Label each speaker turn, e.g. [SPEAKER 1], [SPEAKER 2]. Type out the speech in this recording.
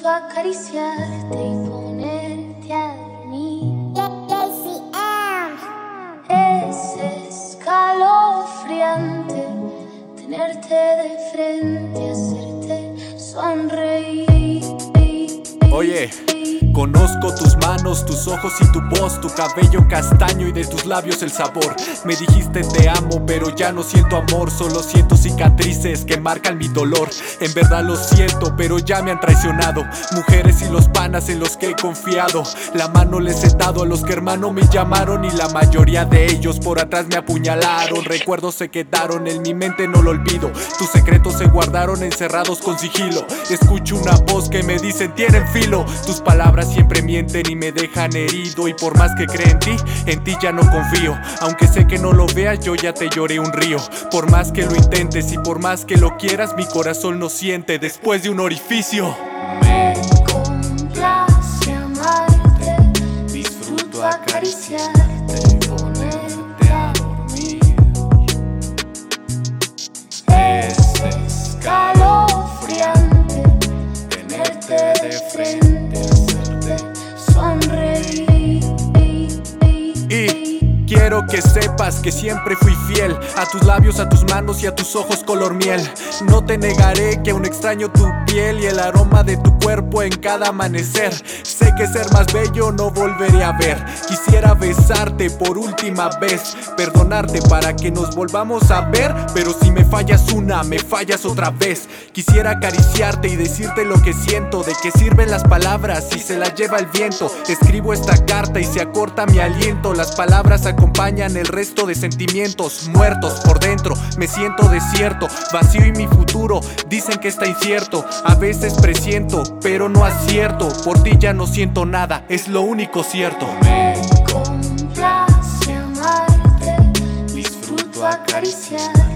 [SPEAKER 1] Disfruto acariciarte y ponerte a dormir. Es escalofriante tenerte de frente, hacerte sonreír.
[SPEAKER 2] Oye. Conozco tus manos, tus ojos y tu voz, tu cabello castaño y de tus labios el sabor. Me dijiste te amo, pero ya no siento amor, solo siento cicatrices que marcan mi dolor. En verdad lo siento, pero ya me han traicionado. Mujeres y los panas en los que he confiado. La mano les he dado a los que hermano me llamaron y la mayoría de ellos por atrás me apuñalaron. Recuerdos se quedaron en mi mente, no lo olvido. Tus secretos se guardaron encerrados con sigilo. Escucho una voz que me dice tienen filo. Tus palabras siempre mienten y me dejan herido. Y por más que cree en ti, en ti ya no confío. Aunque sé que no lo veas, yo ya te lloré un río. Por más que lo intentes y por más que lo quieras Mi corazón no siente después de un orificio.
[SPEAKER 1] Me complace amarte Disfruto acariciarte
[SPEAKER 2] que sepas que siempre fui fiel a tus labios, a tus manos y a tus ojos color miel. No te negaré que aún extraño tu piel y el aroma de tu cuerpo en cada amanecer. Sé que ser más bello no volveré a ver. Quisiera besarte por última vez, perdonarte para que nos volvamos a ver. Pero si me fallas una, me fallas otra vez. Quisiera acariciarte y decirte lo que siento, de que sirven las palabras si se las lleva el viento. Escribo esta carta y se acorta mi aliento. Las palabras acompañan el resto de sentimientos muertos por dentro. Me siento desierto, vacío y mi futuro dicen que está incierto. A veces presiento, pero no acierto. Por ti ya no siento nada, es lo único cierto.
[SPEAKER 1] Me complace amarte, disfruto acariciar.